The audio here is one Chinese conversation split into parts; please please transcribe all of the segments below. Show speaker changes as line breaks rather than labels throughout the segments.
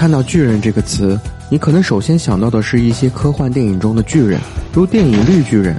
看到“巨人”这个词，你可能首先想到的是一些科幻电影中的巨人，如电影《绿巨人》。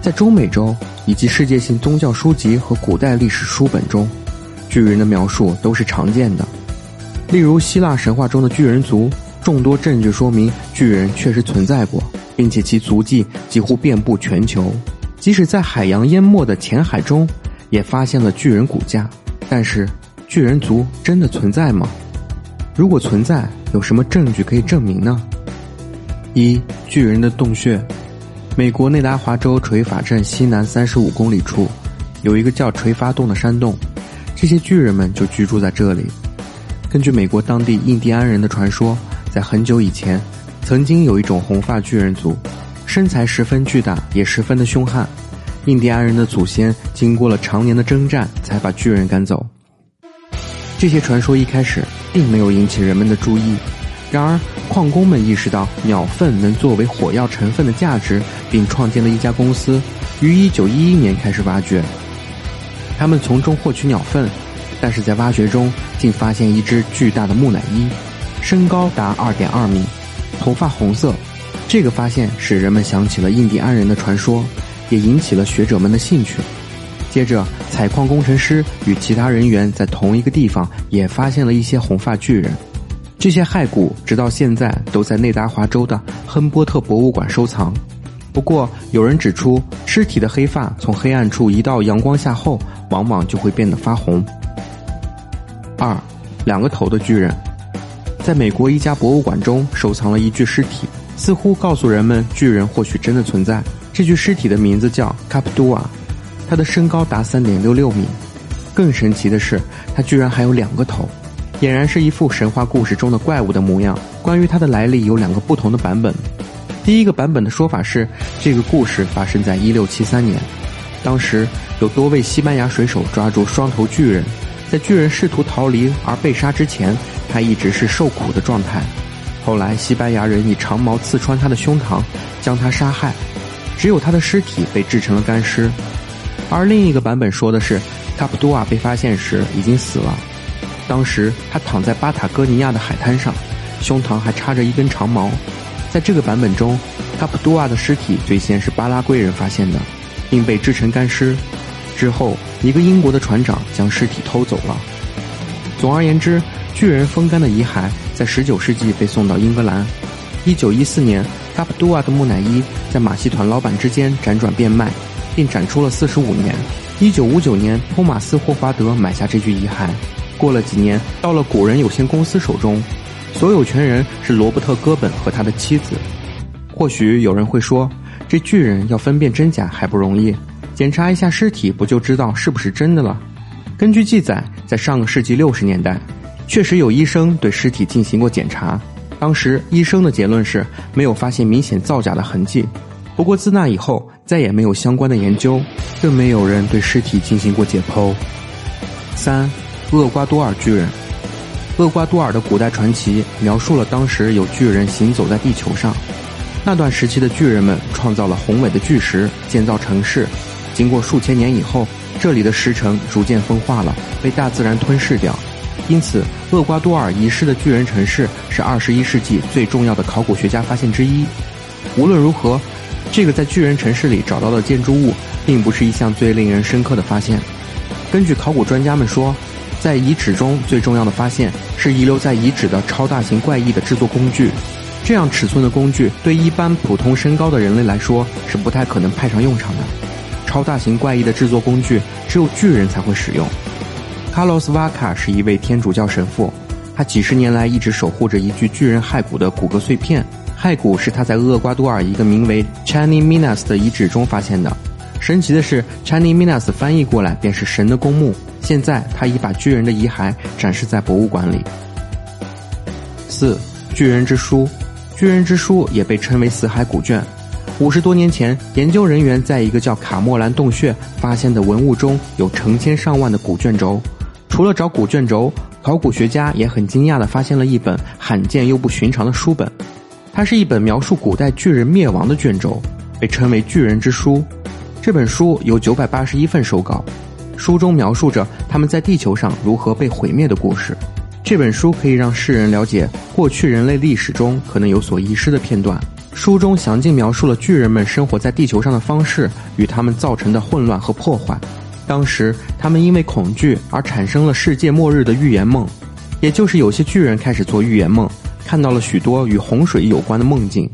在中美洲以及世界性宗教书籍和古代历史书本中，巨人的描述都是常见的。例如希腊神话中的巨人族，众多证据说明巨人确实存在过，并且其足迹几乎遍布全球。即使在海洋淹没的浅海中，也发现了巨人骨架。但是，巨人族真的存在吗？如果存在，有什么证据可以证明呢？一、巨人的洞穴。美国内达华州垂发镇西南三十五公里处，有一个叫垂发洞的山洞，这些巨人们就居住在这里。根据美国当地印第安人的传说，在很久以前，曾经有一种红发巨人族，身材十分巨大，也十分的凶悍。印第安人的祖先经过了常年的征战，才把巨人赶走。这些传说一开始并没有引起人们的注意。然而，矿工们意识到鸟粪能作为火药成分的价值，并创建了一家公司，于1911年开始挖掘。他们从中获取鸟粪，但是在挖掘中竟发现一只巨大的木乃伊，身高达2.2米，头发红色。这个发现使人们想起了印第安人的传说，也引起了学者们的兴趣。接着，采矿工程师与其他人员在同一个地方也发现了一些红发巨人。这些骸骨直到现在都在内达华州的亨波特博物馆收藏。不过，有人指出，尸体的黑发从黑暗处移到阳光下后，往往就会变得发红。二，两个头的巨人，在美国一家博物馆中收藏了一具尸体，似乎告诉人们巨人或许真的存在。这具尸体的名字叫卡普多瓦，他的身高达三点六六米。更神奇的是，他居然还有两个头。俨然是一副神话故事中的怪物的模样。关于他的来历，有两个不同的版本。第一个版本的说法是，这个故事发生在1673年，当时有多位西班牙水手抓住双头巨人，在巨人试图逃离而被杀之前，他一直是受苦的状态。后来西班牙人以长矛刺穿他的胸膛，将他杀害，只有他的尸体被制成了干尸。而另一个版本说的是，卡普多瓦被发现时已经死了。当时他躺在巴塔哥尼亚的海滩上，胸膛还插着一根长矛。在这个版本中，卡普多瓦的尸体最先是巴拉圭人发现的，并被制成干尸。之后，一个英国的船长将尸体偷走了。总而言之，巨人风干的遗骸在19世纪被送到英格兰。1914年，卡普多瓦的木乃伊在马戏团老板之间辗转变卖，并展出了45年。1959年，托马斯·霍华德买下这具遗骸。过了几年，到了古人有限公司手中，所有权人是罗伯特·戈本和他的妻子。或许有人会说，这巨人要分辨真假还不容易，检查一下尸体不就知道是不是真的了？根据记载，在上个世纪六十年代，确实有医生对尸体进行过检查，当时医生的结论是没有发现明显造假的痕迹。不过自那以后，再也没有相关的研究，更没有人对尸体进行过解剖。三。厄瓜多尔巨人，厄瓜多尔的古代传奇描述了当时有巨人行走在地球上。那段时期的巨人们创造了宏伟的巨石，建造城市。经过数千年以后，这里的石城逐渐风化了，被大自然吞噬掉。因此，厄瓜多尔遗失的巨人城市是二十一世纪最重要的考古学家发现之一。无论如何，这个在巨人城市里找到的建筑物，并不是一项最令人深刻的发现。根据考古专家们说。在遗址中最重要的发现是遗留在遗址的超大型怪异的制作工具。这样尺寸的工具对一般普通身高的人类来说是不太可能派上用场的。超大型怪异的制作工具只有巨人才会使用。卡洛斯·瓦卡是一位天主教神父，他几十年来一直守护着一具巨人骸骨的骨骼碎片。骸骨是他在厄瓜多尔一个名为 Chani Minas 的遗址中发现的。神奇的是，Chani Minas 翻译过来便是神的公墓。现在他已把巨人的遗骸展示在博物馆里。四，巨人之书，巨人之书也被称为死海古卷。五十多年前，研究人员在一个叫卡莫兰洞穴发现的文物中有成千上万的古卷轴。除了找古卷轴，考古学家也很惊讶地发现了一本罕见又不寻常的书本。它是一本描述古代巨人灭亡的卷轴，被称为《巨人之书》。这本书有九百八十一份手稿。书中描述着他们在地球上如何被毁灭的故事。这本书可以让世人了解过去人类历史中可能有所遗失的片段。书中详尽描述了巨人们生活在地球上的方式与他们造成的混乱和破坏。当时，他们因为恐惧而产生了世界末日的预言梦，也就是有些巨人开始做预言梦，看到了许多与洪水有关的梦境。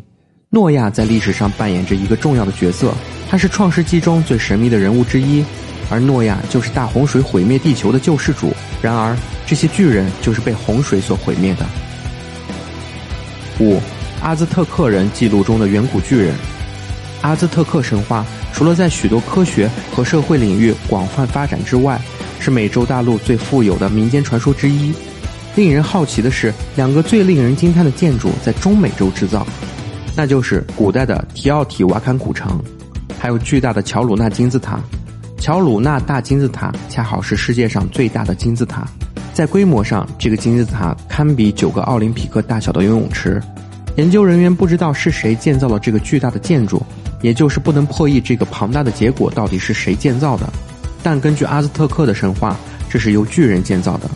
诺亚在历史上扮演着一个重要的角色，他是创世纪中最神秘的人物之一，而诺亚就是大洪水毁灭地球的救世主。然而，这些巨人就是被洪水所毁灭的。五。阿兹特克人记录中的远古巨人，阿兹特克神话除了在许多科学和社会领域广泛发展之外，是美洲大陆最富有的民间传说之一。令人好奇的是，两个最令人惊叹的建筑在中美洲制造，那就是古代的提奥提瓦坎古城，还有巨大的乔鲁纳金字塔。乔鲁纳大金字塔恰好是世界上最大的金字塔，在规模上，这个金字塔堪比九个奥林匹克大小的游泳池。研究人员不知道是谁建造了这个巨大的建筑，也就是不能破译这个庞大的结果到底是谁建造的。但根据阿兹特克的神话，这是由巨人建造的，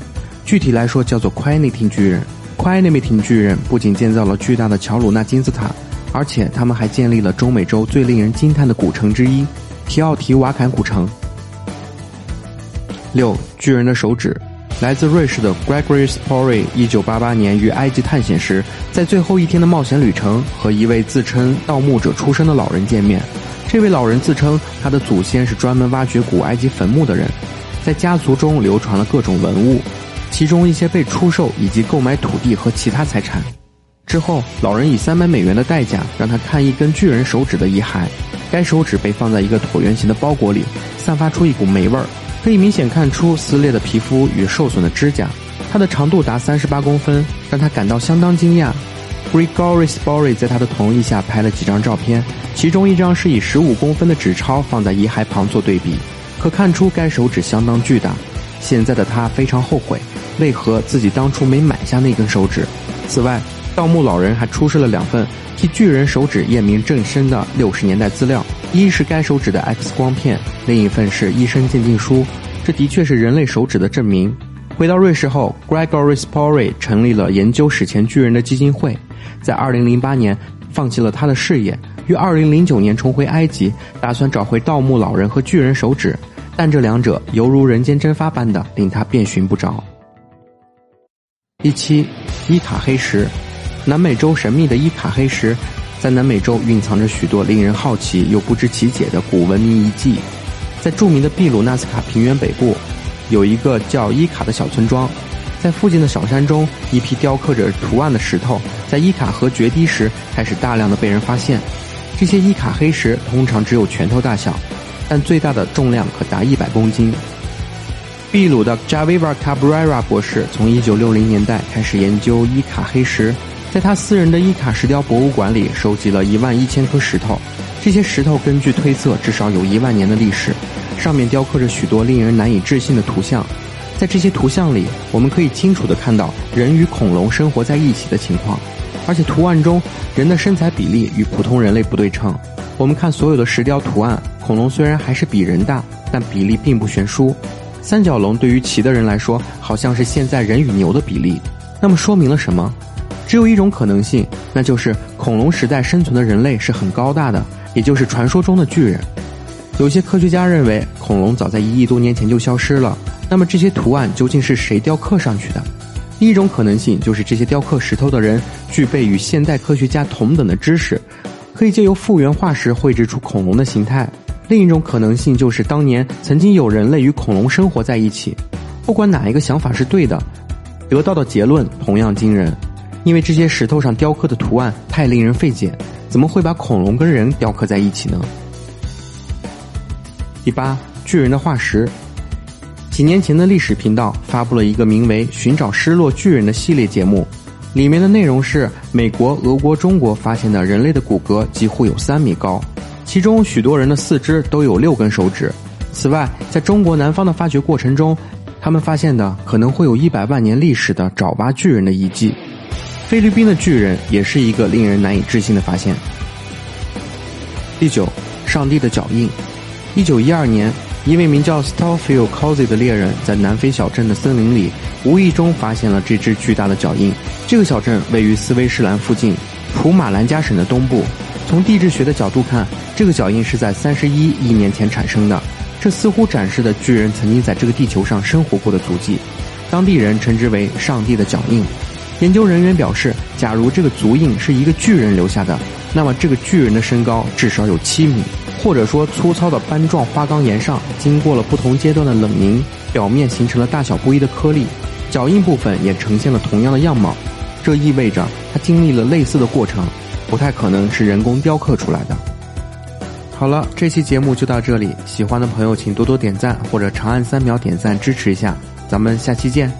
具体来说叫做 Quinitin 巨人。Quinitin 巨人不仅建造了巨大的乔鲁纳金字塔，而且他们还建立了中美洲最令人惊叹的古城之一——提奥提瓦坎古城。六巨人的手指。来自瑞士的 Gregory Spory，一九八八年于埃及探险时，在最后一天的冒险旅程和一位自称盗墓者出身的老人见面。这位老人自称他的祖先是专门挖掘古埃及坟墓的人，在家族中流传了各种文物，其中一些被出售以及购买土地和其他财产。之后，老人以三百美元的代价让他看一根巨人手指的遗骸，该手指被放在一个椭圆形的包裹里，散发出一股霉味儿。可以明显看出撕裂的皮肤与受损的指甲，它的长度达三十八公分，让他感到相当惊讶。Gregory Spory 在他的同意下拍了几张照片，其中一张是以十五公分的纸钞放在遗骸旁做对比，可看出该手指相当巨大。现在的他非常后悔，为何自己当初没买下那根手指。此外，盗墓老人还出示了两份替巨人手指验明正身的六十年代资料。一是该手指的 X 光片，另一份是医生鉴定书。这的确是人类手指的证明。回到瑞士后，Gregory Spory 成立了研究史前巨人的基金会，在2008年放弃了他的事业，于2009年重回埃及，打算找回盗墓老人和巨人手指，但这两者犹如人间蒸发般的令他遍寻不着。第七，伊卡黑石，南美洲神秘的伊卡黑石。在南美洲蕴藏着许多令人好奇又不知其解的古文明遗迹，在著名的秘鲁纳斯卡平原北部，有一个叫伊卡的小村庄，在附近的小山中，一批雕刻着图案的石头，在伊卡河决堤时开始大量的被人发现。这些伊卡黑石通常只有拳头大小，但最大的重量可达一百公斤。秘鲁的 Javier Cabrera 博士从1960年代开始研究伊卡黑石。在他私人的伊卡石雕博物馆里，收集了一万一千颗石头。这些石头根据推测，至少有一万年的历史。上面雕刻着许多令人难以置信的图像。在这些图像里，我们可以清楚地看到人与恐龙生活在一起的情况。而且图案中人的身材比例与普通人类不对称。我们看所有的石雕图案，恐龙虽然还是比人大，但比例并不悬殊。三角龙对于骑的人来说，好像是现在人与牛的比例。那么说明了什么？只有一种可能性，那就是恐龙时代生存的人类是很高大的，也就是传说中的巨人。有些科学家认为，恐龙早在一亿多年前就消失了。那么这些图案究竟是谁雕刻上去的？第一种可能性就是这些雕刻石头的人具备与现代科学家同等的知识，可以借由复原化石绘制出恐龙的形态。另一种可能性就是当年曾经有人类与恐龙生活在一起。不管哪一个想法是对的，得到的结论同样惊人。因为这些石头上雕刻的图案太令人费解，怎么会把恐龙跟人雕刻在一起呢？第八，巨人的化石。几年前的历史频道发布了一个名为《寻找失落巨人》的系列节目，里面的内容是美国、俄国、中国发现的人类的骨骼几乎有三米高，其中许多人的四肢都有六根手指。此外，在中国南方的发掘过程中，他们发现的可能会有一百万年历史的爪哇巨人的遗迹。菲律宾的巨人也是一个令人难以置信的发现。第九，上帝的脚印。一九一二年，一位名叫 Stoffel Cozy 的猎人在南非小镇的森林里无意中发现了这只巨大的脚印。这个小镇位于斯威士兰附近，普马兰加省的东部。从地质学的角度看，这个脚印是在三十一亿年前产生的。这似乎展示的巨人曾经在这个地球上生活过的足迹。当地人称之为“上帝的脚印”。研究人员表示，假如这个足印是一个巨人留下的，那么这个巨人的身高至少有七米。或者说，粗糙的斑状花岗岩上经过了不同阶段的冷凝，表面形成了大小不一的颗粒，脚印部分也呈现了同样的样貌。这意味着它经历了类似的过程，不太可能是人工雕刻出来的。好了，这期节目就到这里，喜欢的朋友请多多点赞或者长按三秒点赞支持一下，咱们下期见。